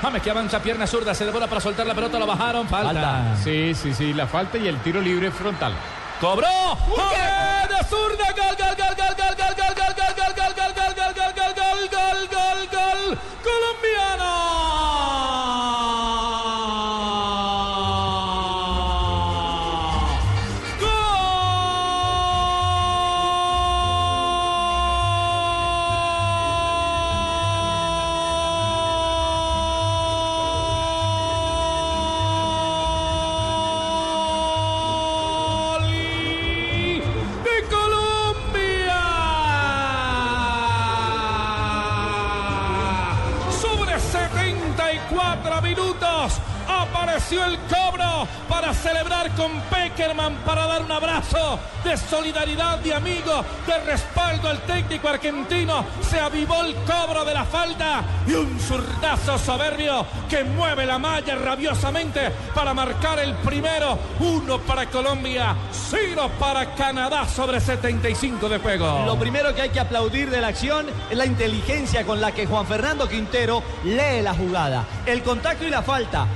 James que avanza, pierna zurda, se devora para soltar la pelota, lo bajaron, falta. Sí, sí, sí, la falta y el tiro libre frontal. Cobró. James de zurda, gol, gol, gol, gol, gol, gol, 74 minutos apareció el cobro para celebrar con Peckerman, para dar un abrazo de solidaridad, de amigo, de respaldo al técnico argentino. Se avivó el cobro de la falta y un zurdazo soberbio que mueve la malla rabiosamente para marcar el primero. Uno para Colombia, cero para Canadá sobre 75 de juego. Lo primero que hay que aplaudir de la acción es la inteligencia con la que Juan Fernando Quintero lee la jugada. El contacto y la falta.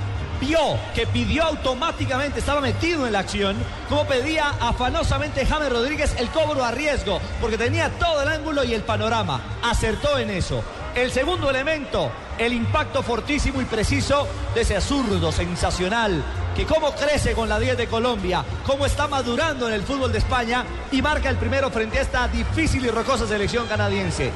Vio que pidió automáticamente, estaba metido en la acción, como pedía afanosamente James Rodríguez el cobro a riesgo, porque tenía todo el ángulo y el panorama. Acertó en eso. El segundo elemento, el impacto fortísimo y preciso de ese zurdo sensacional que cómo crece con la 10 de Colombia, cómo está madurando en el fútbol de España y marca el primero frente a esta difícil y rocosa selección canadiense.